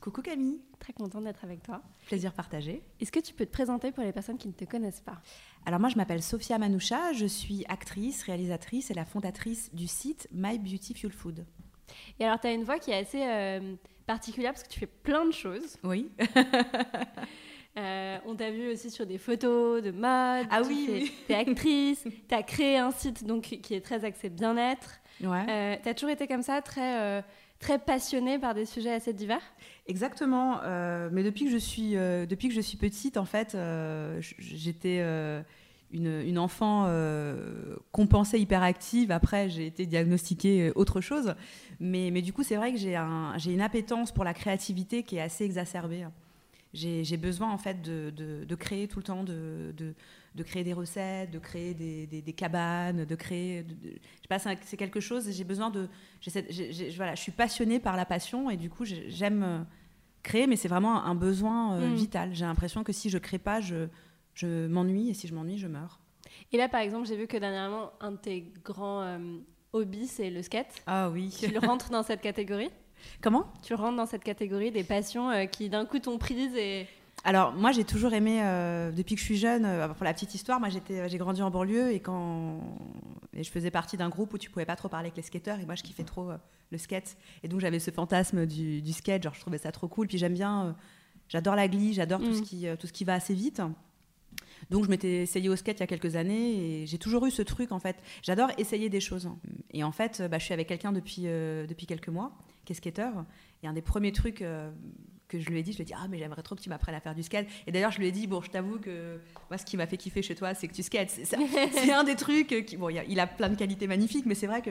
Coucou Camille. Très contente d'être avec toi. Plaisir partagé. Est-ce que tu peux te présenter pour les personnes qui ne te connaissent pas? Alors moi je m'appelle Sophia Manoucha, je suis actrice, réalisatrice et la fondatrice du site My Beautiful Food. Et alors tu as une voix qui est assez euh, particulière parce que tu fais plein de choses. Oui. Euh, on t'a vu aussi sur des photos de mode. Ah oui, Tu es actrice. tu as créé un site donc, qui est très axé bien-être. Ouais. Euh, tu as toujours été comme ça, très, très passionnée par des sujets assez divers Exactement. mais depuis que, je suis, depuis que je suis petite, en fait, j'étais une, une, enfant compensée hyperactive. Après, j'ai été diagnostiquée autre chose. Mais, mais du coup, c'est vrai que j'ai un, une appétence pour la créativité qui est assez exacerbée j'ai besoin en fait de, de, créer tout le temps, de, de, créer des recettes, de créer des, des, cabanes, de créer. je sais pas, c'est quelque chose. J'ai besoin de. voilà, je suis passionnée par la passion et du coup j'aime euh, créer, mais c'est vraiment un besoin euh, mm. vital. J'ai l'impression que si je crée pas, je, je m'ennuie et si je m'ennuie, je meurs. Et là, par exemple, j'ai vu que dernièrement, un de tes grands euh, hobbies, c'est le skate. Ah oui. Tu le rentres dans cette catégorie? Comment? Tu rentres dans cette catégorie des passions euh, qui d'un coup t'ont prise et... Alors moi j'ai toujours aimé, euh, depuis que je suis jeune, euh, pour la petite histoire, moi j'ai grandi en banlieue et quand et je faisais partie d'un groupe où tu pouvais pas trop parler avec les skateurs et moi je kiffais trop le skate et donc j'avais ce fantasme du, du, skate, genre je trouvais ça trop cool. Puis j'aime bien, j'adore la glie, j'adore tout, ce mm. qui, tout ce qui va assez vite. Donc je m'étais essayé au skate il y a quelques années et j'ai toujours eu ce truc en fait. J'adore essayer des choses. Et en fait, bah, je suis avec quelqu'un depuis, depuis quelques mois qui est skater. Et un des premiers trucs euh, que je lui ai dit, je lui ai dit Ah, mais j'aimerais trop que tu m'apprennes à faire du skate. Et d'ailleurs, je lui ai dit Bon, je t'avoue que moi, ce qui m'a fait kiffer chez toi, c'est que tu skates. C'est un des trucs qui, bon, il a, plein de qualités magnifiques, mais c'est vrai que,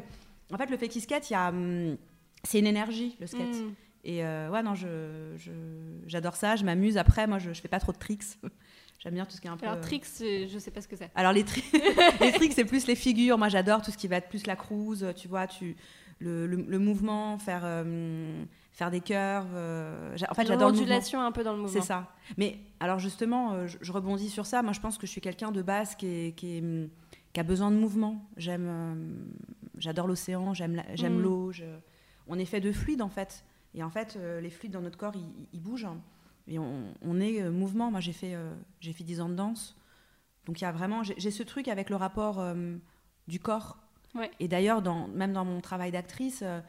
en fait, le fait qu'il skate, il y a. Hum, c'est une énergie, le skate. Mm. Et euh, ouais, non, j'adore je, ça, je m'amuse. Après, moi, je, je fais pas trop de tricks. J'aime bien tout ce qui est un peu. Alors, tricks, je sais pas ce que c'est. Alors, les, les tricks, c'est plus les figures. Moi, j'adore tout ce qui va être plus la cruise. Tu vois, tu, le, mouvement, faire, euh, faire des curves. Euh, en fait, j'adore l'ondulation un peu dans le mouvement. C'est ça. Mais alors justement, euh, je, rebondis sur ça. Moi, je pense que je suis quelqu'un de base qui, qui, a besoin de mouvement. J'aime, j'adore l'océan, j'aime, j'aime mm. l'eau. On est fait de fluides en fait. Et en fait, les fluides dans notre corps, ils, bougent. Et on, est mouvement. Moi, j'ai fait, j'ai fait 10 ans de danse. Donc il y a vraiment, j'ai ce truc avec le rapport du corps et d'ailleurs, même dans mon travail d'actrice, euh,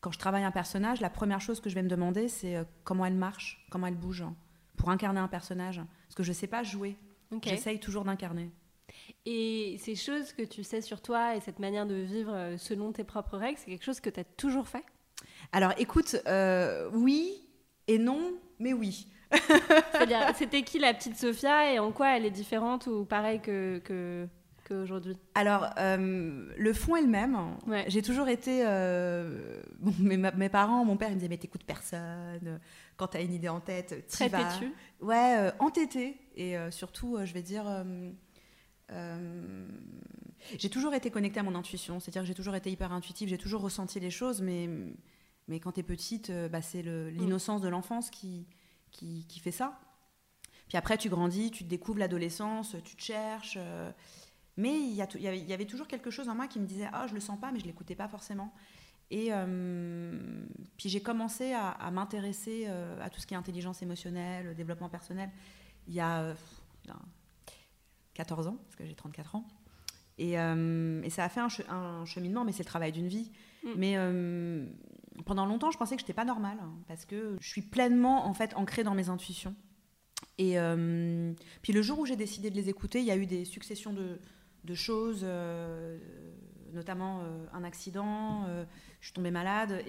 quand je travaille un personnage, la première chose que je vais me demander, c'est euh, comment elle marche, comment elle bouge, hein, pour incarner un personnage. Parce que je ne sais pas jouer. J'essaye toujours d'incarner. Et ces choses que tu sais sur toi et cette manière de vivre euh, selon tes propres règles, c'est quelque chose que tu as toujours fait? Alors écoute, oui et non, mais oui. c'était qui la petite Sophia et en quoi elle est différente ou pareille que aujourd'hui Alors, euh, le fond est le même. J'ai toujours été. Euh, mes, parents, mon père, il me disait Mais t'écoutes personne. Quand t'as une idée en tête, Très vas. Ouais, euh, entêté. Et surtout, je vais dire. j'ai toujours été connectée à mon intuition. C'est-à-dire que j'ai toujours été hyper intuitive. J'ai toujours ressenti les choses. Mais, mais quand t'es petite, bah, c'est mm. l'innocence de l'enfance qui, qui, qui, fait ça. Puis après, tu grandis, tu découvres l'adolescence, tu te cherches. Mais il y, avait, toujours quelque chose en moi qui me disait Ah, oh, je le sens pas, mais je l'écoutais pas forcément. Et euh, puis j'ai commencé à, m'intéresser euh, à tout ce qui est intelligence émotionnelle, développement personnel, il y a 14 ans, parce que j'ai 34 ans. Et, euh, ça a fait un, cheminement, mais c'est le travail d'une vie. Mm. Mais pendant longtemps, je pensais que je n'étais pas normale, hein, parce que je suis pleinement en fait ancrée dans mes intuitions. Et puis le jour où j'ai décidé de les écouter, il y a eu des successions de, de choses, euh, notamment un accident, je suis tombée malade.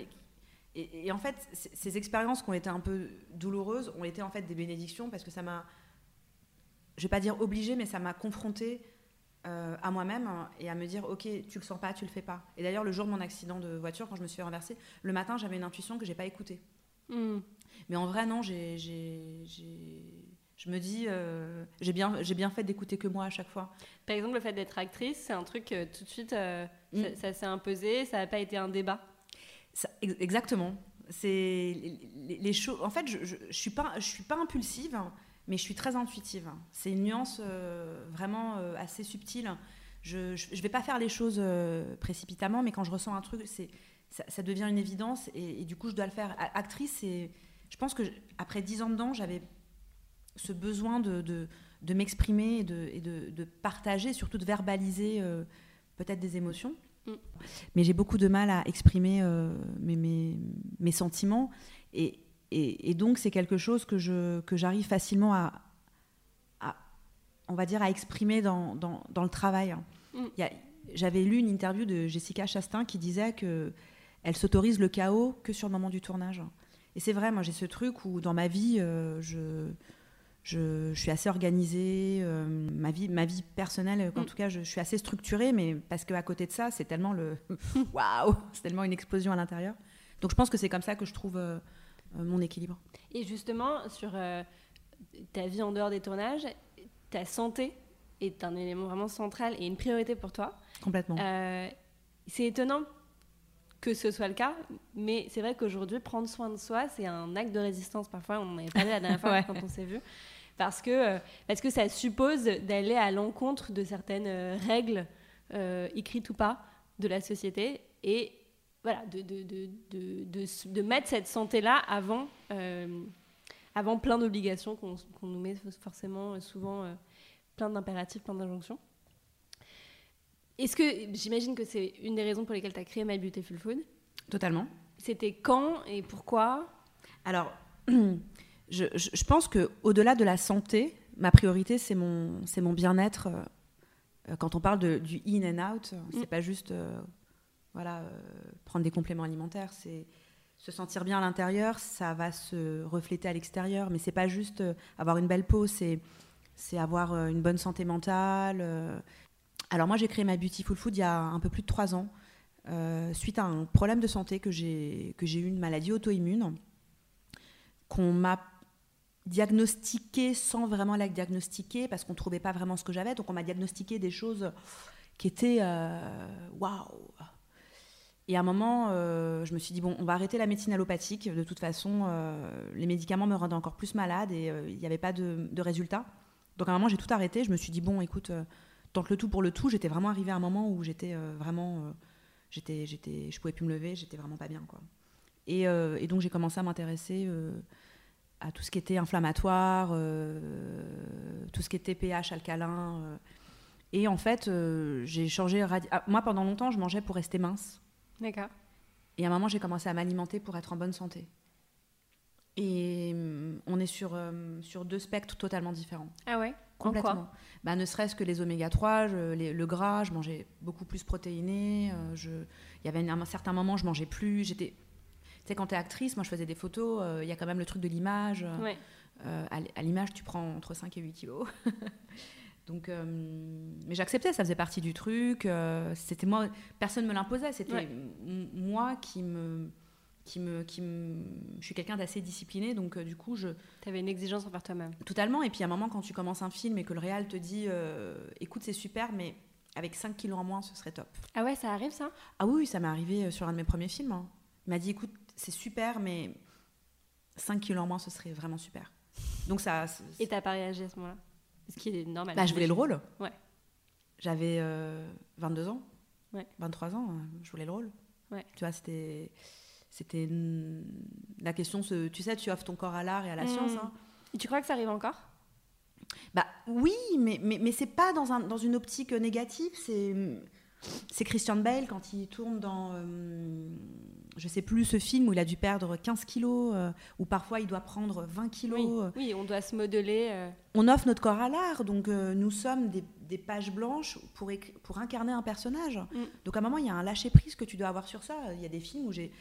Et, et, en fait, ces expériences qui ont été un peu douloureuses ont été en fait des bénédictions parce que ça m'a, je vais pas dire obligée, mais ça m'a confrontée à moi-même et à me dire ok tu le sens pas tu le fais pas et d'ailleurs le jour de mon accident de voiture quand je me suis renversée le matin j'avais une intuition que j'ai pas écoutée hmm. mais en vrai non j'ai je me dis, euh, j'ai bien, bien fait d'écouter que moi à chaque fois. Par exemple, le fait d'être actrice, c'est un truc euh, tout de suite, euh, mm. ça, s'est imposé, ça n'a pas été un débat. exactement. C'est les, choses. En fait, je, je, suis pas, je suis pas impulsive, mais je suis très intuitive. C'est une nuance vraiment assez subtile. Je, ne vais pas faire les choses précipitamment, mais quand je ressens un truc, c'est ça, devient une évidence et, et, du coup, je dois le faire. Actrice, c'est, je pense que après dix ans dedans, j'avais ce besoin de, de, m'exprimer et, de, et de, partager, surtout de verbaliser euh, peut-être des émotions. Mm. Mais j'ai beaucoup de mal à exprimer euh, mes, mes, mes, sentiments. Et, et, donc, c'est quelque chose que, je, que j'arrive facilement à, à, on va dire, à exprimer dans, dans, dans le travail. Mm. j'avais lu une interview de Jessica Chastain qui disait que elle s'autorise le chaos que sur le moment du tournage. Et c'est vrai, moi j'ai ce truc où dans ma vie, euh, je, je, suis assez organisée. Euh, ma, vie, ma vie personnelle, en mm. tout cas, je, suis assez structurée, mais parce qu'à côté de ça, c'est tellement le. Waouh C'est tellement une explosion à l'intérieur. Donc je pense que c'est comme ça que je trouve euh, euh, mon équilibre. Et justement, sur ta vie en dehors des tournages, ta santé est un élément vraiment central et une priorité pour toi. Complètement. c'est étonnant que ce soit le cas, mais c'est vrai qu'aujourd'hui, prendre soin de soi, c'est un acte de résistance. Parfois, on en avait parlé la dernière fois quand on s'est vu parce que, euh, parce que ça suppose d'aller à l'encontre de certaines euh, règles, euh, écrites ou pas, de la société, et voilà, de, de, de, de mettre cette santé-là avant, avant plein d'obligations qu'on nous met forcément souvent, plein d'impératifs, plein d'injonctions. Est-ce que, j'imagine que c'est une des raisons pour lesquelles tu as créé My Beautiful Food? Totalement. C'était quand et pourquoi? Alors, je, je, pense qu'au-delà de la santé, ma priorité, c'est mon, c'est mon bien-être. Euh, quand on parle de, du in and out, c'est mm. pas juste euh, voilà, euh, prendre des compléments alimentaires, c'est se sentir bien à l'intérieur, ça va se refléter à l'extérieur, mais c'est pas juste avoir une belle peau, c'est c'est avoir une bonne santé mentale. Alors moi, j'ai créé ma Beautiful Food il y a un peu plus de trois ans, suite à un problème de santé que j'ai eu une maladie auto-immune qu'on m'a diagnostiqué sans vraiment la diagnostiquer parce qu'on ne trouvait pas vraiment ce que j'avais. Donc on m'a diagnostiqué des choses qui étaient euh, waouh. Et à un moment, euh, je me suis dit, bon, on va arrêter la médecine allopathique. De toute façon, euh, les médicaments me rendaient encore plus malade et il n'y avait pas de, de, résultat. Donc à un moment, j'ai tout arrêté. Je me suis dit, bon, écoute, tente le tout pour le tout. J'étais vraiment arrivée à un moment où j'étais vraiment. j'étais, j'étais, je pouvais plus me lever, j'étais vraiment pas bien. Quoi. Et, et donc j'ai commencé à m'intéresser à tout ce qui était inflammatoire, euh, tout ce qui était pH alcalin. Euh. et en fait, euh, j'ai changé. Ah, moi, pendant longtemps, je mangeais pour rester mince. D'accord. Et à un moment, j'ai commencé à m'alimenter pour être en bonne santé. Et on est sur, sur deux spectres totalement différents. Ah ouais? Complètement. Bah, ne serait-ce que les oméga 3, le gras, je mangeais beaucoup plus protéiné. il y avait un certain moment, je mangeais plus. J'étais tu sais, quand tu es actrice, moi je faisais des photos, euh, il y a quand même le truc de l'image. Euh, à, l'image, tu prends entre 5 et 8 kilos. Donc, euh, mais j'acceptais, ça faisait partie du truc. c'était moi, personne me l'imposait. C'était moi qui me, qui me, qui me, je suis quelqu'un d'assez discipliné, donc du coup, je. Tu avais une exigence envers toi-même. Totalement. Et puis à un moment, quand tu commences un film et que le réal te dit, écoute, c'est super, mais avec 5 kilos en moins, ce serait top. Ah ouais, ça arrive ça? Ah oui, ça m'est arrivé sur un de mes premiers films. Hein. Il m'a dit, écoute, c'est super, mais 5 kilos en moins, ce serait vraiment super. Donc ça. Et t'as pas réagi à ce moment-là? Ce qui est normal. Bah, je voulais le rôle. Ouais. J'avais 22 euh, ans. Ouais. 23 ans, euh, je voulais le rôle. Ouais. Tu vois, c'était. C'était la question, tu sais, tu offres ton corps à l'art et à la mmh. science. Hein. Et tu crois que ça arrive encore? Bah oui, mais, mais, mais c'est pas dans, un, dans une optique négative. C'est c'est Christian Bale quand il tourne dans, euh, je sais plus, ce film où il a dû perdre 15 kilos, euh, ou parfois il doit prendre 20 kilos. Oui, on doit se modeler. Euh. On offre notre corps à l'art, donc nous sommes des, des pages blanches pour, pour incarner un personnage. Mm. Donc à un moment, il y a un lâcher-prise que tu dois avoir sur ça. Il y a des films où j'ai...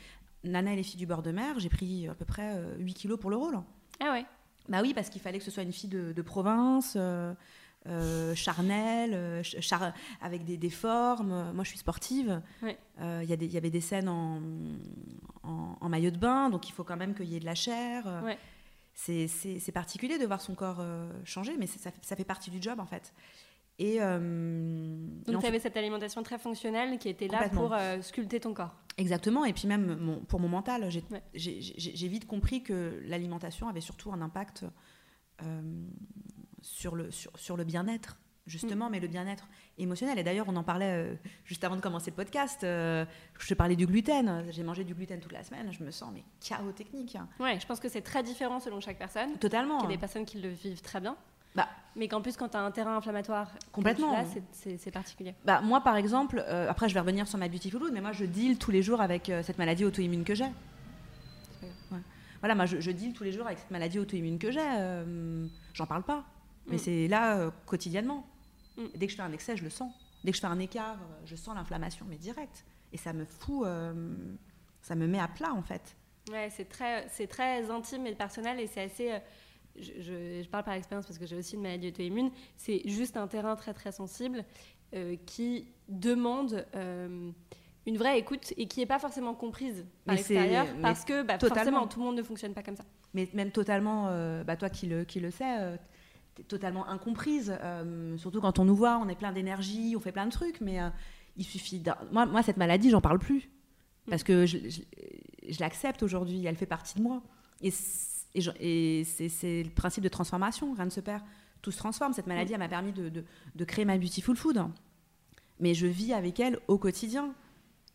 Nana et les filles du bord de mer, j'ai pris à peu près euh, 8 kilos pour le rôle. Ah ouais. Bah oui, parce qu'il fallait que ce soit une fille de, de province, euh, euh, charnelle, euh, ch- char- avec des, des formes. Moi, je suis sportive. Euh, Il y, y avait des scènes en, en- en maillot de bain, donc il faut quand même qu'il y ait de la chair. Euh. C'est- particulier de voir son corps euh, changer, mais ça, ça fait partie du job, en fait. Et, euh, Donc tu avais cette alimentation très fonctionnelle qui était là pour euh, sculpter ton corps. Exactement, et puis même mon- pour mon mental, j'ai Ouais. vite compris que l'alimentation avait surtout un impact euh, sur le, sur, sur le bien-être, justement, Mm. mais le bien-être émotionnel. Et d'ailleurs, on en parlait juste avant de commencer le podcast, je te parlais du gluten, j'ai mangé du gluten toute la semaine, je me sens mais chaos technique. Ouais, je pense que c'est très différent selon chaque personne. Totalement. Il y a des personnes qui le vivent très bien. Bah. Mais qu'en plus, quand tu as un terrain inflammatoire, Complètement. Là, c'est- particulier. Bah, moi, par exemple, euh, après, je vais revenir sur ma Beautiful Food, mais moi, je deal tous les jours avec euh, cette maladie auto-immune que j'ai. Ouais. Voilà, moi, je, je deal tous les jours avec cette maladie auto-immune que j'ai. euh, J'en parle pas, mais Mm. c'est là quotidiennement. Mm. Dès que je fais un excès, je le sens. Dès que je fais un écart, je sens l'inflammation, mais direct. Et ça me fout, ça me met à plat, en fait. Ouais, c'est très, c'est très intime et personnel et c'est assez. Je, je- je parle par expérience parce que j'ai aussi une maladie auto-immune. C'est juste un terrain très très sensible euh, qui demande euh, une vraie écoute et qui n'est pas forcément comprise par l'extérieur parce que bah, forcément tout le monde ne fonctionne pas comme ça. mais même totalement, euh, bah, toi qui le, qui le sais, t'es totalement incomprise. surtout quand on nous voit, on est plein d'énergie, on fait plein de trucs, mais il suffit. Moi, moi, cette maladie, j'en parle plus parce que je, l'accepte aujourd'hui, elle fait partie de moi. Et, et c'est le principe de transformation, rien ne se perd, tout se transforme. Cette maladie, elle m'a permis de, de- de créer ma Beautiful Food, mais je vis avec elle au quotidien.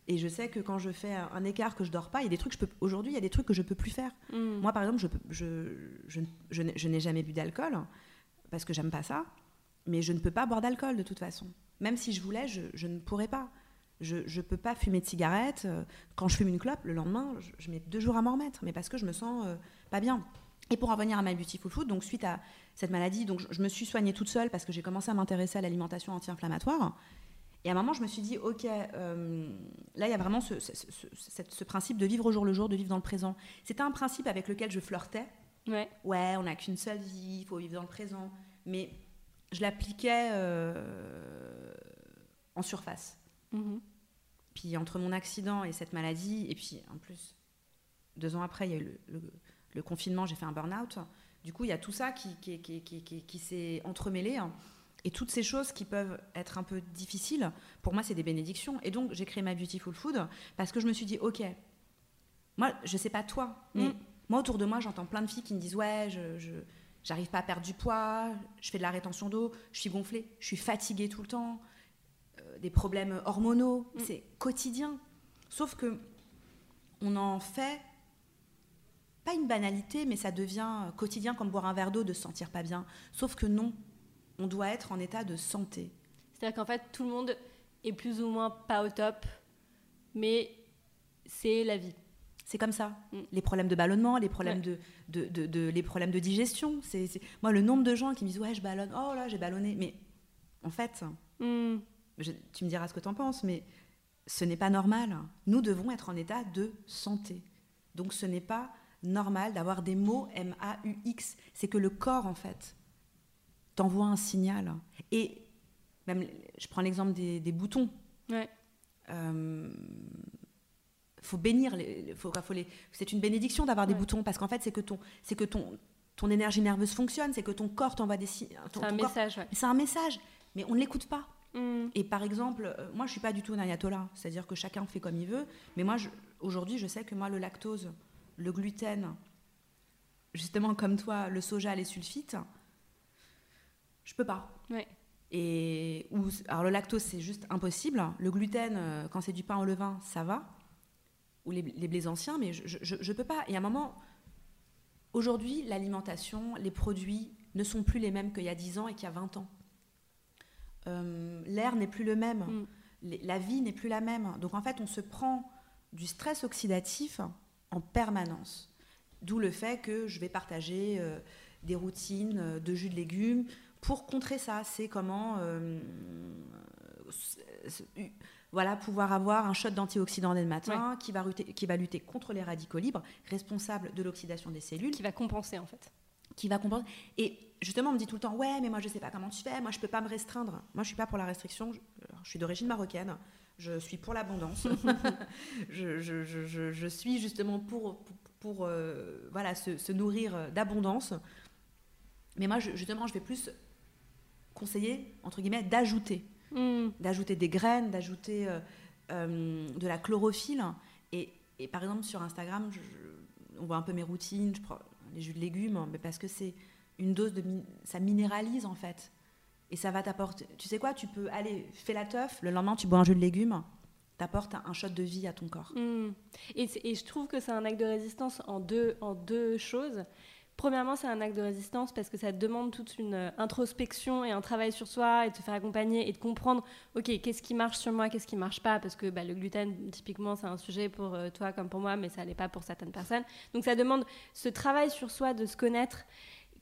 Et je sais que quand je fais un, écart, que je dors pas, il y a des trucs que je peux. Aujourd'hui, il y a des trucs que je peux plus faire. Mm. Moi, par exemple, je, peux- je, je, je n'ai- je n'ai jamais bu d'alcool parce que j'aime pas ça, mais je ne peux pas boire d'alcool de toute façon. Même si je voulais, je ne pourrais pas. Je ne peux pas fumer de cigarette. Euh, Quand je fume une clope, le lendemain, je, je mets deux jours à m'en remettre, mais parce que je me sens euh, pas bien. Et pour en revenir à ma Beautiful Food, donc suite à cette maladie, donc je, je me suis soignée toute seule parce que j'ai commencé à m'intéresser à l'alimentation anti-inflammatoire. Et à un moment, je me suis dit, ok, euh, là, il y a vraiment ce, ce- ce- ce- cette- ce principe de vivre au jour le jour, de vivre dans le présent. C'était un principe avec lequel je flirtais. Ouais. Ouais, on n'a qu'une seule vie, il faut vivre dans le présent. Mais je l'appliquais euh, en surface. Mhm. Puis entre mon accident et cette maladie, et puis en plus, deux ans après, il y a eu le, le- le confinement, j'ai fait un burn-out. Du coup, il y a tout ça qui, qui, qui- qui- qui- qui s'est entremêlé. hein. Et toutes ces choses qui peuvent être un peu difficiles, pour moi, c'est des bénédictions. Et donc, j'ai créé ma Beautiful Food parce que je me suis dit, OK, moi, je sais pas toi, mais Mm. moi, autour de moi, j'entends plein de filles qui me disent, ouais, je... je- J'arrive pas à perdre du poids, je fais de la rétention d'eau, je suis gonflée, je suis fatiguée tout le temps, des problèmes hormonaux, Mm. c'est quotidien. Sauf que on en fait pas une banalité, mais ça devient quotidien comme boire un verre d'eau de se sentir pas bien. Sauf que non, on doit être en état de santé. C'est-à-dire qu'en fait, tout le monde est plus ou moins pas au top, mais c'est la vie. C'est comme ça. Mm. Les problèmes de ballonnement, les problèmes, Ouais. de, de, de- de- les problèmes de digestion. C'est, c'est- Moi, le nombre de gens qui me disent Ouais, je ballonne. Oh là, j'ai ballonné. Mais en fait, Mm. Je- tu me diras ce que tu en penses, mais ce n'est pas normal. Nous devons être en état de santé. Donc ce n'est pas normal d'avoir des mots M-A-U-X. C'est que le corps, en fait, t'envoie un signal. Et même, je prends l'exemple des, des boutons. Ouais. Euh, faut bénir les, faut, faut les, c'est une bénédiction d'avoir des Ouais. boutons parce qu'en fait c'est que ton c'est que ton ton énergie nerveuse fonctionne c'est que ton corps t'envoie des signes C'est un corps- message, ouais. c'est un message mais on ne l'écoute pas Mm. et par exemple, euh, moi je suis pas du tout un ayatollah, c'est-à-dire que chacun fait comme il veut, mais moi aujourd'hui je sais que moi le lactose, le gluten, justement comme toi, le soja, les sulfites, je peux pas. Ouais. Et ou, alors le lactose c'est juste impossible. Le gluten, euh, quand c'est du pain au levain, ça va. Ou les, les blés anciens, mais je, je peux pas. Et à un moment, aujourd'hui, l'alimentation, les produits ne sont plus les mêmes qu'il y a 10 ans et qu'il y a 20 ans. Euh, L'air n'est plus le même. Mm. Les- La vie n'est plus la même. Donc en fait, on se prend du stress oxydatif en permanence. D'où le fait que je vais partager euh, des routines euh, de jus de légumes pour contrer ça, c'est comment euh, voilà, pouvoir avoir un shot d'antioxydants dès le matin qui, va lutter, qui va lutter contre les radicaux libres, responsable de l'oxydation des cellules. Qui va compenser en fait. Qui va compenser. Et justement, on me dit tout le temps, ouais, mais moi je sais pas comment tu fais, moi je peux pas me restreindre. Moi je suis pas pour la restriction, je, suis d'origine marocaine, je suis pour l'abondance. je, je, je, suis justement pour, pour, euh, voilà, se, se nourrir d'abondance. Mais moi, justement, je vais plus conseiller, entre guillemets, d'ajouter. Hmm. D'ajouter des graines, d'ajouter euh, euh, de la chlorophylle. Et, et, par exemple, sur Instagram, on voit un peu mes routines, je prends les jus de légumes, mais parce que c'est une dose de... ça minéralise, en fait. Et ça va t'apporter... Tu sais quoi Tu peux aller, fais la teuf, le lendemain, tu bois un jus de légumes, t'apporte un shot de vie à ton corps. Hmm. Et, et, je trouve que c'est un acte de résistance en deux, en deux choses. Premièrement, c'est un acte de résistance parce que ça demande toute une euh, introspection et un travail sur soi et de se faire accompagner et de comprendre, ok, qu'est-ce qui marche sur moi, qu'est-ce qui marche pas, parce que bah, le gluten, typiquement, c'est un sujet pour euh, toi comme pour moi, mais ça n'est pas pour certaines personnes. Donc ça demande ce travail sur soi, de se connaître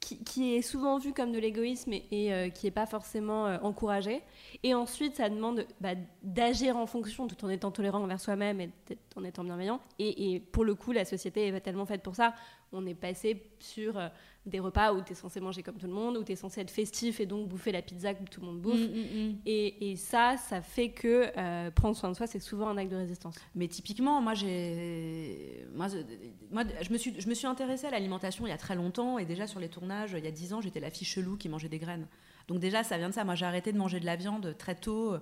qui, est souvent vu comme de l'égoïsme et, euh, qui n'est pas forcément encouragé. Et ensuite, ça demande bah, d'agir en fonction tout en étant tolérant envers soi-même et en étant bienveillant. Et, pour le coup, la société est tellement faite pour ça. On est passé sur euh, des repas où tu es censé manger comme tout le monde, où tu es censé être festif et donc bouffer la pizza que tout le monde bouffe. Mm, mm, mm. Et, et, ça, ça fait que euh, prendre soin de soi, c'est souvent un acte de résistance. Mais typiquement, moi, j'ai, moi, moi, je me suis, je me suis intéressée à l'alimentation il y a très longtemps et déjà sur les tournages, il y a dix ans, j'étais la fille chelou qui mangeait des graines. Donc déjà, ça vient de ça. Moi, j'ai arrêté de manger de la viande très tôt.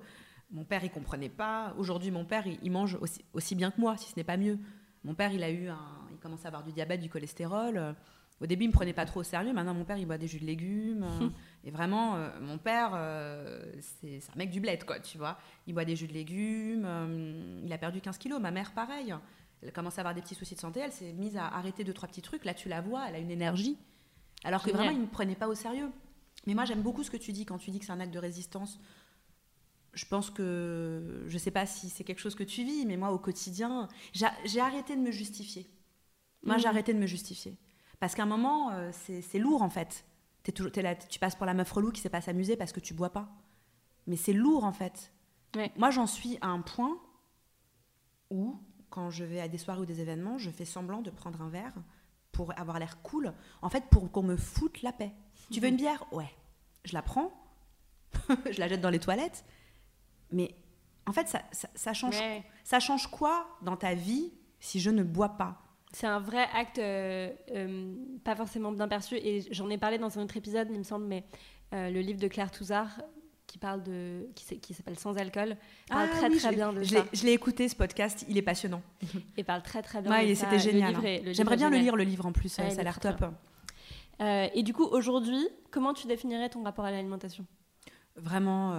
Mon père, il comprenait pas. Aujourd'hui, mon père, il, mange aussi, aussi, bien que moi, si ce n'est pas mieux. Mon père, il a eu un, il commence à avoir du diabète, du cholestérol. Au début, il me prenait pas trop au sérieux. Maintenant, mon père, il boit des jus de légumes. et vraiment, euh, mon père, euh, c'est un mec du bled, quoi, tu vois. Il boit des jus de légumes. Euh, il a perdu 15 kilos. Ma mère, pareil. Elle commence à avoir des petits soucis de santé. Elle s'est mise à arrêter deux, trois petits trucs. Là, tu la vois, elle a une énergie. Alors que vraiment, il ne me prenait pas au sérieux. Mais moi, j'aime beaucoup ce que tu dis quand tu dis que c'est un acte de résistance. Je pense que, je ne sais pas si c'est quelque chose que tu vis, mais moi, au quotidien, j'ai arrêté de me justifier. Moi, j'ai mmh. arrêté de me justifier. Parce qu'à un moment, euh, c'est lourd en fait. Es toujours, es là, tu passes pour la meuf relou qui sait pas s'amuser parce que tu bois pas. Mais c'est lourd en fait. Moi, j'en suis à un point où, quand je vais à des soirées ou des événements, je fais semblant de prendre un verre pour avoir l'air cool. En fait, pour qu'on me foute la paix. Tu veux une bière? Ouais. Je la prends, je la jette dans les toilettes. Mais en fait, ça, ça, change, ça change quoi dans ta vie si je ne bois pas? C'est un vrai acte euh, euh, pas forcément bien perçu et j'en ai parlé dans un autre épisode, il me semble, mais euh, le livre de Claire Touzard qui parle de qui, s'appelle Sans alcool parle ah très très bien de ça. Je l'ai écouté ce podcast, il est passionnant. Et parle très très bien. Ouais, c'était génial. Hein. J'aimerais bien le lire le livre en plus, ça a l'air top. et du coup, aujourd'hui, comment tu définirais ton rapport à l'alimentation? Vraiment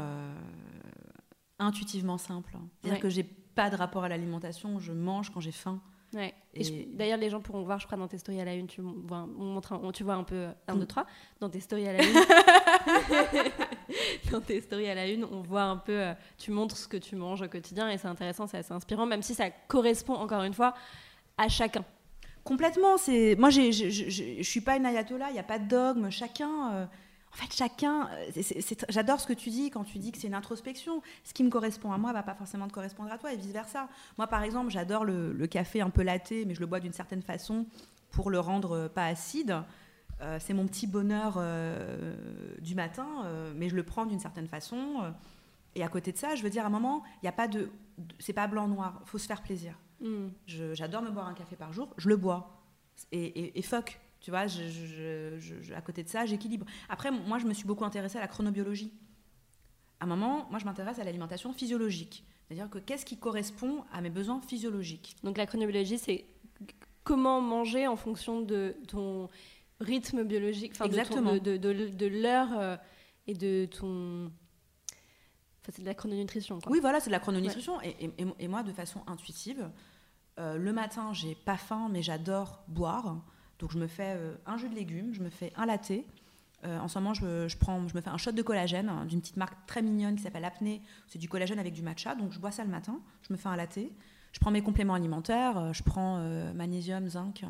intuitivement simple. C'est-à-dire que j'ai pas de rapport à l'alimentation, je mange quand j'ai faim. Ouais. Et, d'ailleurs, les gens pourront voir, je crois, dans tes stories à la une, tu vois, on montre on, tu vois un peu 1, 2, 3. Dans tes stories à la une, dans tes stories à la une, on voit un peu, euh, tu montres ce que tu manges au quotidien et c'est intéressant, c'est assez inspirant, même si ça correspond encore une fois à chacun. Complètement. C'est moi, je suis pas une ayatollah. Il n'y a pas de dogme. Chacun. Euh, en fait, chacun, euh, j'adore ce que tu dis quand tu dis que c'est une introspection. Ce qui me correspond à moi va pas forcément te correspondre à toi et vice-versa. Moi, par exemple, j'adore le, café un peu laté, mais je le bois d'une certaine façon pour le rendre euh, pas acide. Euh, c'est mon petit bonheur du matin, mais je le prends d'une certaine façon. et à côté de ça, je veux dire, à un moment, il n'y a pas de. c'est pas blanc-noir, il faut se faire plaisir. Mm. J'adore me boire un café par jour, je le bois. Et, et, et fuck, tu vois, je, à côté de ça, j'équilibre. Après, moi, je me suis beaucoup intéressée à la chronobiologie. À un moment, moi, je m'intéresse à l'alimentation physiologique. C'est-à-dire que qu'est-ce qui correspond à mes besoins physiologiques? Donc la chronobiologie, c'est comment manger en fonction de ton rythme biologique, Exactement. de, de, l'heure euh, et de ton... Enfin, c'est de la chrononutrition. Oui, voilà, c'est de la chrononutrition. Et, et, moi, de façon intuitive, euh, le matin, j'ai pas faim, mais j'adore boire. Donc je me fais euh, un jus de légumes, je me fais un latte. Euh, en ce moment, je, prends, je me fais un shot de collagène hein, d'une petite marque très mignonne qui s'appelle Apnée. C'est du collagène avec du matcha. Donc je bois ça le matin. Je me fais un latte. Je prends mes compléments alimentaires. Euh, je prends magnésium, zinc,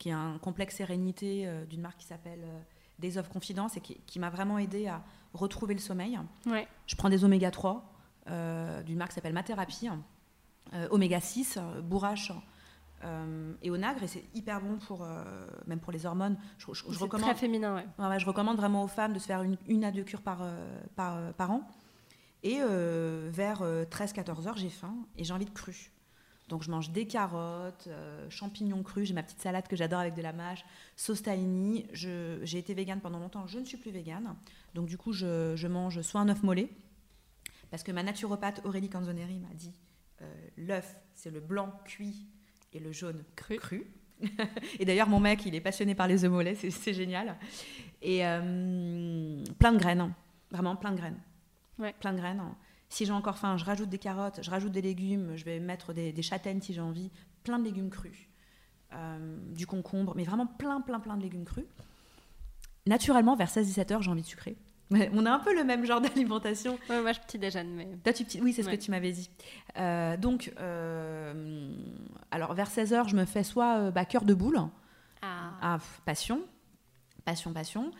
qui est un complexe sérénité d'une marque qui s'appelle Days of Confidence et qui, m'a vraiment aidé à retrouver le sommeil. Ouais. Je prends des oméga 3 d'une marque qui s'appelle Mathérapie, oméga 6, bourrache euh, et au nagre, et c'est hyper bon pour, euh, même pour les hormones. Je, recommande, très féminin, ouais. Je recommande vraiment aux femmes de se faire une, une à deux cures par, euh, par, par, an. Et vers 13-14 heures, j'ai faim et j'ai envie de cru. Donc je mange des carottes, champignons crus, j'ai ma petite salade que j'adore avec de la mâche, sauce tahini. J'ai été végane pendant longtemps, je ne suis plus végane. Donc du coup, je, je mange soit un œuf mollet, parce que ma naturopathe Aurélie Canzoneri m'a dit l'œuf, c'est le blanc cuit et le jaune cru. et d'ailleurs, mon mec, il est passionné par les œufs mollets, c'est génial. Et euh, plein de graines, hein. vraiment plein de graines. Ouais. Plein de graines. Si j'ai encore faim, je rajoute des carottes, je rajoute des légumes, je vais mettre des, châtaignes si j'ai envie, plein de légumes crus, euh, du concombre, mais vraiment plein, plein, plein de légumes crus. Naturellement, vers 16-17 heures, j'ai envie de sucrer on a un peu le même genre d'alimentation. moi, je petit déjeune. Mais... Oui, c'est ce que tu m'avais dit. Euh, donc, euh, alors vers 16h, je me fais soit euh, bah, cœur de boule. Ah. ah passion. Passion, passion.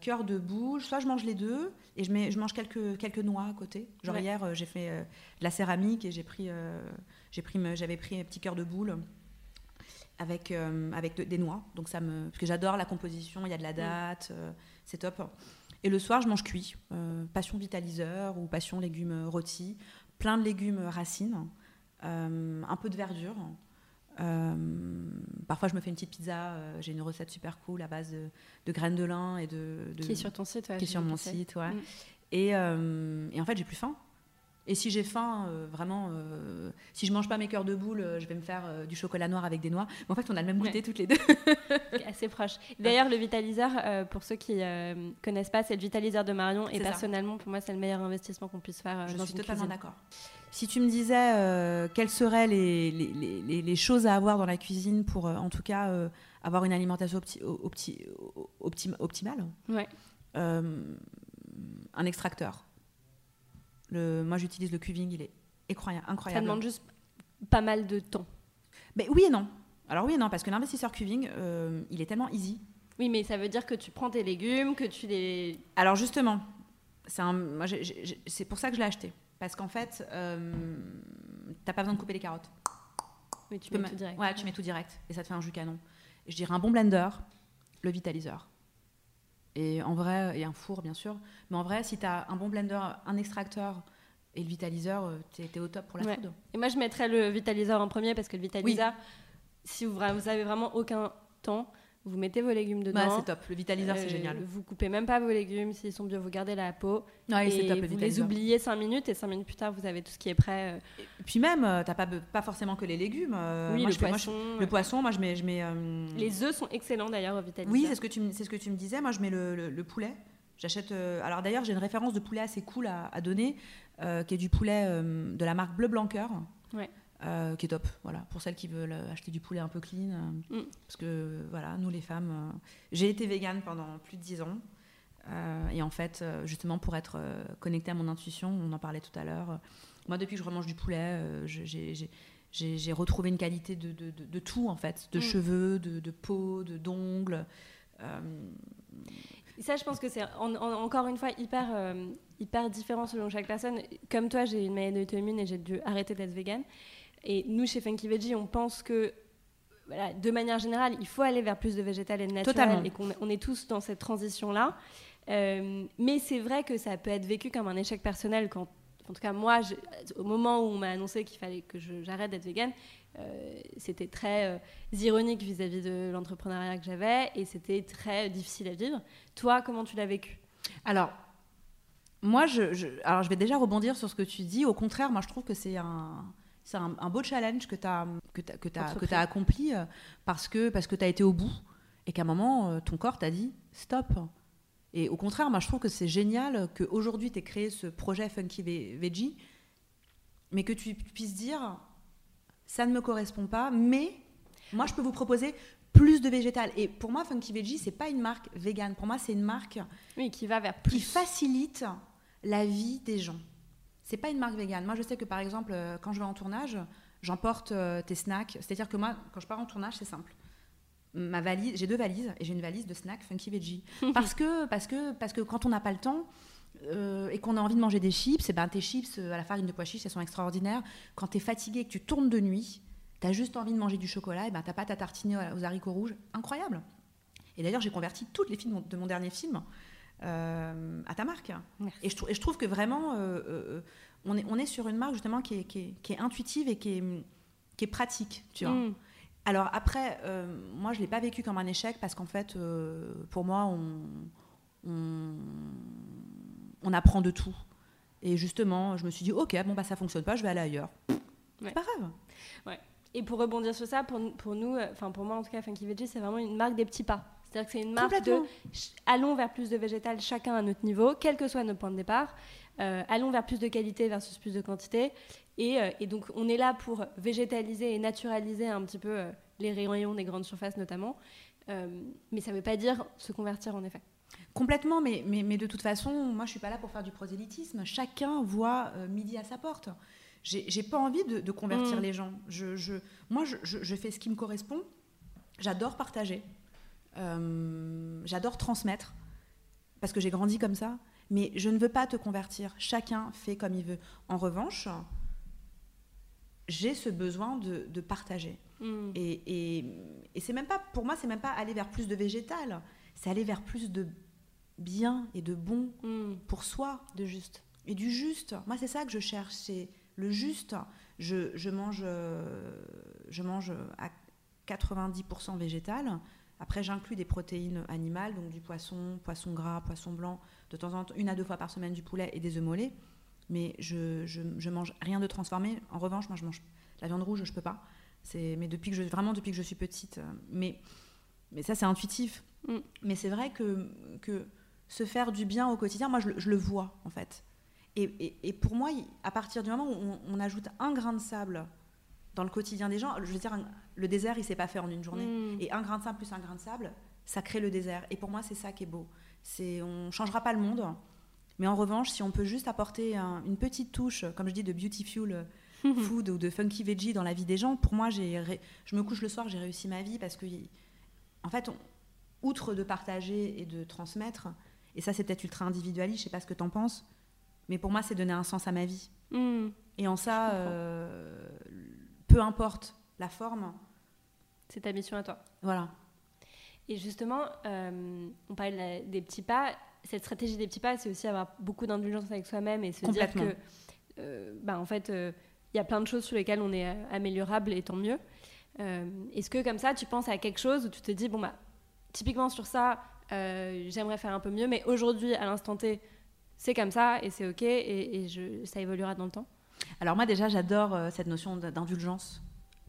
cœur de boule, soit je mange les deux et je, mets, je mange quelques, quelques noix à côté. Genre hier, j'ai fait de la céramique et j'ai pris, j'ai pris, j'avais pris un petit cœur de boule avec, avec des noix. Donc ça me, parce que j'adore la composition, il y a de la date, c'est top. Et le soir, je mange cuit. Euh, passion vitaliseur ou passion légumes rôtis. Plein de légumes racines. Euh, un peu de verdure. Euh, parfois, je me fais une petite pizza. J'ai une recette super cool à base de, graines de lin et de, Qui est sur ton site, Qui est sur mon site, ouais. Mm. Et, et, en fait, j'ai plus faim. Et si j'ai faim, euh, vraiment, euh, si je mange pas mes cœurs de boule, euh, je vais me faire du chocolat noir avec des noix. Mais en fait, on a le même goûter toutes les deux. assez proche. D'ailleurs, le vitaliseur, pour ceux qui connaissent pas, c'est le vitaliseur de Marion. Et personnellement, pour moi, c'est le meilleur investissement qu'on puisse faire je dans suis totalement d'accord. Si tu me disais quelles seraient les, les, les, choses à avoir dans la cuisine pour, en tout cas, avoir une alimentation optimale, ouais. un extracteur? Moi, j'utilise le cuving, il est incroyable. Ça demande juste pas mal de temps. Mais oui et non. Alors oui et non, parce que l'investisseur cuving, euh, il est tellement easy. Oui, mais ça veut dire que tu prends tes légumes, que tu les... Alors justement, c'est pour ça que je l'ai acheté. Parce qu'en fait, euh, t'as pas besoin de couper les carottes. Oui, tu, mets tout direct. Ouais, tu mets tout direct. Et ça te fait un jus canon. Et je dirais un bon blender, le vitaliseur. Et en vrai, et un four bien sûr. Mais en vrai, si tu as un bon blender, un extracteur et le vitaliseur, euh, tu es, au top pour la ouais. Et moi, je mettrais le vitaliseur en premier parce que le vitaliseur, si vous, vous avez vraiment aucun temps, vous mettez vos légumes dedans. c'est top. Le vitaliseur, c'est euh, génial. Vous coupez même pas vos légumes. S'ils sont bio, vous gardez la peau. Ouais, et top, le vous les oubliez 5 minutes et 5 minutes plus tard, vous avez tout ce qui est prêt. Euh. Et puis même, tu n'as pas, pas forcément que les légumes. oui, le, poisson, le poisson. Moi, je mets. Je mets Les œufs sont excellents d'ailleurs au vitaliseur. Oui, c'est ce, que tu, ce que tu me disais. Moi, je mets le, le, poulet. J'achète. alors d'ailleurs, j'ai une référence de poulet assez cool à, à donner, qui est du poulet de la marque Bleu Blanqueur. Ouais. Euh, qui est top, voilà, pour celles qui veulent acheter du poulet un peu clean. Euh, mm. Parce que, voilà, nous les femmes, euh, j'ai été végane pendant plus de 10 ans. et en fait, justement, pour être connectée à mon intuition, on en parlait tout à l'heure, moi, depuis que je remange du poulet, j'ai retrouvé une qualité de, de, de, tout, en fait, de mm. cheveux, de, peau, d'ongles. Ça, je pense que c'est encore une fois hyper, hyper différent selon chaque personne. Comme toi, j'ai une maladie auto-immune et j'ai dû arrêter d'être végane. Et nous, chez Funky Veggie, on pense que voilà, de manière générale, il faut aller vers plus de végétal et de naturel et qu'on on est tous dans cette transition-là. Euh, mais c'est vrai que ça peut être vécu comme un échec personnel quand, en tout cas moi, au moment où on m'a annoncé qu'il fallait que j'arrête d'être végane, euh, c'était très euh, ironique vis-à-vis de l'entrepreneuriat que j'avais et c'était très difficile à vivre. Toi, comment tu l'as vécu? Alors, moi, je, alors je vais déjà rebondir sur ce que tu dis. Au contraire, moi, je trouve que c'est un c'est un, beau challenge que tu as, que que as, que as accompli euh, parce que, parce que tu as été au bout et qu'à un moment, euh, ton corps t'a dit stop. Et au contraire, moi, je trouve que c'est génial qu'aujourd'hui, tu aies créé ce projet Funky Veggie, mais que tu puisses dire ça ne me correspond pas, mais moi, je peux vous proposer plus de végétal. Et pour moi, Funky Veggie, c'est pas une marque végane. Pour moi, c'est une marque oui, qui va vers plus. qui facilite la vie des gens c'est pas une marque végane. Moi, je sais que par exemple, euh, quand je vais en tournage, j'emporte euh, tes snacks. C'est-à-dire que moi, quand je pars en tournage, c'est simple. ma valise, j'ai deux valises et j'ai une valise de snacks Funky Veggie. parce, que, parce, que, parce que quand on n'a pas le temps euh, et qu'on a envie de manger des chips, et ben tes chips à la farine de pois chiches, elles sont extraordinaires. Quand tu es fatigué et que tu tournes de nuit, tu as juste envie de manger du chocolat, et ben t'as pas ta tartiner aux haricots rouges. Incroyable. Et d'ailleurs, j'ai converti toutes les films de mon dernier film euh, à ta marque. Et je, et je, trouve que vraiment, euh, on, est, on est sur une marque justement qui est, qui est, intuitive et qui est, qui est pratique, tu vois. Mm. Alors après, euh, moi, je ne l'ai pas vécu comme un échec parce qu'en fait, euh, pour moi, on, on, apprend de tout. Et justement, je me suis dit, ok, bon, bah, ça fonctionne pas, je vais aller ailleurs. C'est pas grave. Ouais. Et pour rebondir sur ça, pour, pour nous, euh, enfin pour moi en tout cas, Funky Veggie, c'est vraiment une marque des petits pas. C'est-à-dire que c'est une marque de allons vers plus de végétal chacun à notre niveau, quel que soit notre point de départ. allons vers plus de qualité versus plus de quantité. Euh, et, donc, on est là pour végétaliser et naturaliser un petit peu euh, les rayons des grandes surfaces, notamment. Euh, mais ça ne veut pas dire se convertir, en effet. Complètement, mais, mais, mais de toute façon, moi, je ne suis pas là pour faire du prosélytisme. Chacun voit midi à sa porte. J'ai pas envie de, convertir mm. les gens. Je, je moi, je, je, fais ce qui me correspond. J'adore partager. J'adore transmettre. Parce que j'ai grandi comme ça. Mais je ne veux pas te convertir. Chacun fait comme il veut. En revanche, j'ai ce besoin de, partager. Mm. Et, et, c'est même pas, pour moi, c'est même pas aller vers plus de végétal, c'est aller vers plus de bien et de bon mm. pour soi. De juste. Et du juste. Moi, c'est ça que je cherche, c'est le juste. Je, je, mange, je mange à 90% végétal. Après, j'inclus des protéines animales, donc du poisson, poisson gras, poisson blanc, de temps en temps, une à deux fois par semaine du poulet et des œufs mollets mais je, je, mange rien de transformé. En revanche, moi, je mange la viande rouge, je peux pas. C'est, mais depuis que je, vraiment depuis que je suis petite. Euh, mais, mais ça, c'est intuitif. Mm. Mais c'est vrai que, que se faire du bien au quotidien, moi, je, je le vois, en fait. Et, et, pour moi, à partir du moment où on, ajoute un grain de sable dans le quotidien des gens, je veux dire, le désert, il s'est pas fait en une journée. Mm. Et un grain de sable plus un grain de sable, ça crée le désert. Et pour moi, c'est ça qui est beau. C'est, on changera pas le monde, mais en revanche, si on peut juste apporter une petite touche, comme je dis, de beautiful food ou de funky veggie dans la vie des gens, pour moi, j'ai, je me couche le soir, j'ai réussi ma vie parce que, en fait, outre de partager et de transmettre, et ça c'est peut-être ultra individualiste, je sais pas ce que tu en penses, mais pour moi, c'est donner un sens à ma vie. Hmm. Et en ça, euh, peu importe la forme. C'est ta mission à toi. Voilà. Et justement, euh, on parle des petits pas cette stratégie des petits pas, c'est aussi avoir beaucoup d'indulgence avec soi-même et se dire que, euh, bah, en fait, euh, il y a plein de choses sur lesquelles on est euh, améliorable et tant mieux. Est-ce que comme ça, tu penses à quelque chose où tu te dis, bon, bah, typiquement sur ça, j'aimerais faire un peu mieux, mais aujourd'hui, à l'instant T, c'est comme ça et c'est OK et, je, ça évoluera dans le temps? Alors moi, déjà, j'adore cette notion d'indulgence.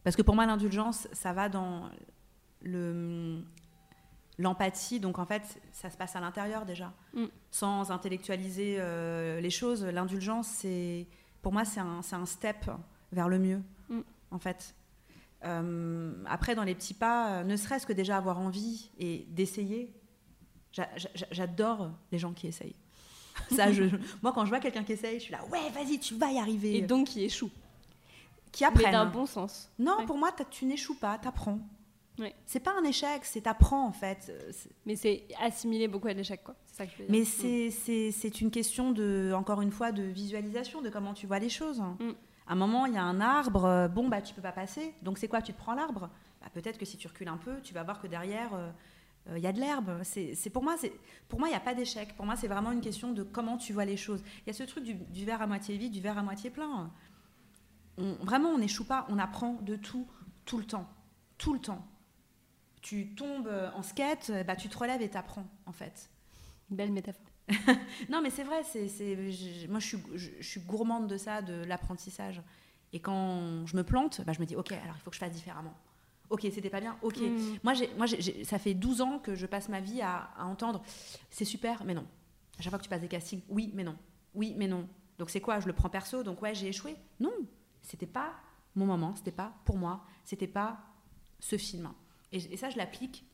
Parce que pour moi, l'indulgence, ça va dans le, l'empathie, donc en fait, ça se passe à l'intérieur déjà, mm. sans intellectualiser euh, les choses. L'indulgence, c'est, pour moi, c'est un, un, step vers le mieux, mm. en fait. Euh, après, dans les petits pas, ne serait-ce que déjà avoir envie et d'essayer. J'adore les gens qui essayent. Ça, je, moi, quand je vois quelqu'un qui essaye, je suis là, ouais, vas-y, tu vas y arriver. Et donc qui échoue. Qui apprennent. Mais d'un bon sens. Non, pour moi, tu n'échoues pas, tu apprends. C'est pas un échec, c'est apprends en fait. Mais c'est assimiler beaucoup à l'échec, quoi. Ça que je veux dire. Mais mm. c'est une question de, encore une fois, de visualisation, de comment tu vois les choses. Mm. À un moment, il y a un arbre, euh, bon bah tu peux pas passer. Donc c'est quoi Tu te prends l'arbre? Bah, Peut-être que si tu recules un peu, tu vas voir que derrière euh, euh, il y a de l'herbe. C'est pour moi, pour moi il n'y a pas d'échec. Pour moi, c'est vraiment une question de comment tu vois les choses. Il y a ce truc du, verre à moitié vide, du verre à moitié plein. Vraiment, on n'échoue pas, on apprend de tout, tout le temps, tout le temps tu tombes en skate, bah, tu te relèves et t'apprends, en fait. belle métaphore. non, mais c'est vrai, c'est, moi je suis, je, suis, gourmande de ça, de l'apprentissage. Et quand je me plante, bah, je me dis, ok, alors il faut que je fasse différemment. Ok, c'était pas bien, ok. Mm. Moi, j'ai, moi ça fait 12 ans que je passe ma vie à, à entendre, c'est super, mais non. À chaque fois que tu passes des castings, oui, mais non. Oui, mais non. Donc c'est quoi? Je le prends perso, donc ouais, j'ai échoué? Non, c'était pas mon moment, c'était pas pour moi, c'était pas ce film. Et, ça, je l'applique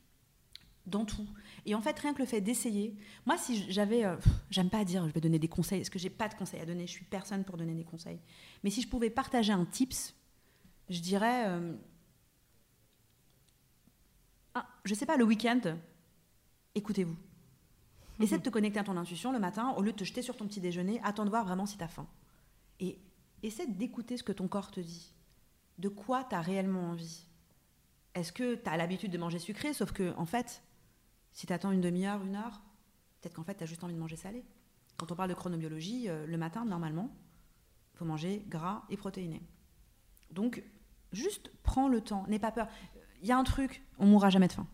dans tout. Et en fait, rien que le fait d'essayer, moi, si j'avais, euh, j'aime pas dire, je vais donner des conseils, parce que j'ai pas de conseils à donner, je suis personne pour donner des conseils. Mais si je pouvais partager un tips, je dirais, euh, je sais pas, le week-end, écoutez-vous. Essaie de te connecter à ton intuition le matin, au lieu de te jeter sur ton petit déjeuner, attends de voir vraiment si tu as faim. Et essaie d'écouter ce que ton corps te dit. De quoi tu as réellement envie? Est-ce que tu as l'habitude de manger sucré, sauf que, en fait, si tu attends une demi-heure, une heure, peut-être qu'en fait, tu as juste envie de manger salé. Quand on parle de chronobiologie, euh, le matin, normalement, il faut manger gras et protéiné. Donc, juste prends le temps, n'aie pas peur. Il y a un truc, on mourra jamais de faim,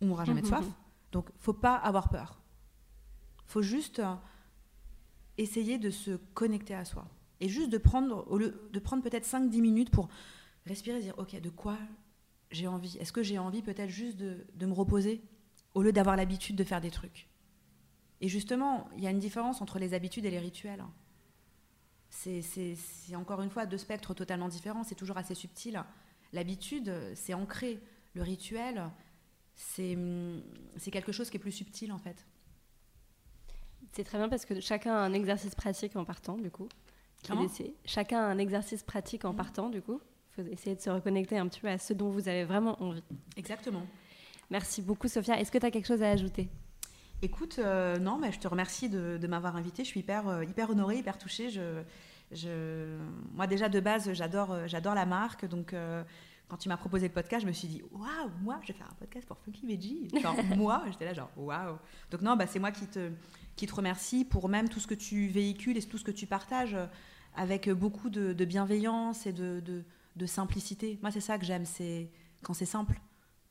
on mourra jamais de soif. Donc, faut pas avoir peur. faut juste euh, essayer de se connecter à soi. Et juste de prendre, peut-être 5-10 minutes pour respirer, dire, OK, de quoi j'ai envie? Est-ce que j'ai envie peut-être juste de, de me reposer au lieu d'avoir l'habitude de faire des trucs? Et justement, il y a une différence entre les habitudes et les rituels. C'est encore une fois deux spectres totalement différents, c'est toujours assez subtil. L'habitude, c'est ancré. Le rituel, c'est quelque chose qui est plus subtil en fait. C'est très bien parce que chacun a un exercice pratique en partant du coup. Chacun a un exercice pratique en mmh. partant du coup. Il faut essayer de se reconnecter un petit peu à ce dont vous avez vraiment envie. Exactement. Merci beaucoup Sophia. Est-ce que tu as quelque chose à ajouter? Écoute, euh, non, mais je te remercie de, m'avoir invitée. Je suis hyper, euh, hyper honorée, hyper touchée. Je, je... Moi, déjà, de base, j'adore, euh, j'adore la marque. Donc, quand tu m'as proposé le podcast, je me suis dit, waouh, moi, je vais faire un podcast pour Funky Veggie. Genre, moi, j'étais là, genre, waouh. Donc, non, bah, c'est moi qui te, qui te remercie pour même tout ce que tu véhicules et tout ce que tu partages avec beaucoup de, bienveillance et de, de, simplicité. Moi, c'est ça que j'aime, c'est quand c'est simple.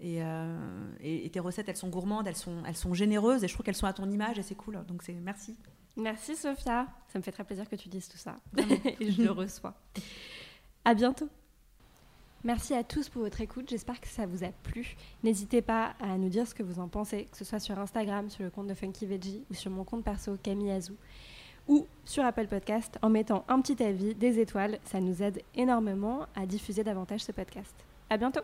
Euh, et, tes recettes, elles sont gourmandes, elles sont, elles sont généreuses, et je trouve qu'elles sont à ton image, et c'est cool. Donc c'est merci. Merci Sophia, ça me fait très plaisir que tu dises tout ça. et je le reçois. À bientôt. Merci à tous pour votre écoute, j'espère que ça vous a plu. N'hésitez pas à nous dire ce que vous en pensez, que ce soit sur Instagram, sur le compte de Funky Veggie ou sur mon compte perso Camille Azou ou sur Apple Podcast en mettant un petit avis, des étoiles, ça nous aide énormément à diffuser davantage ce podcast. À bientôt.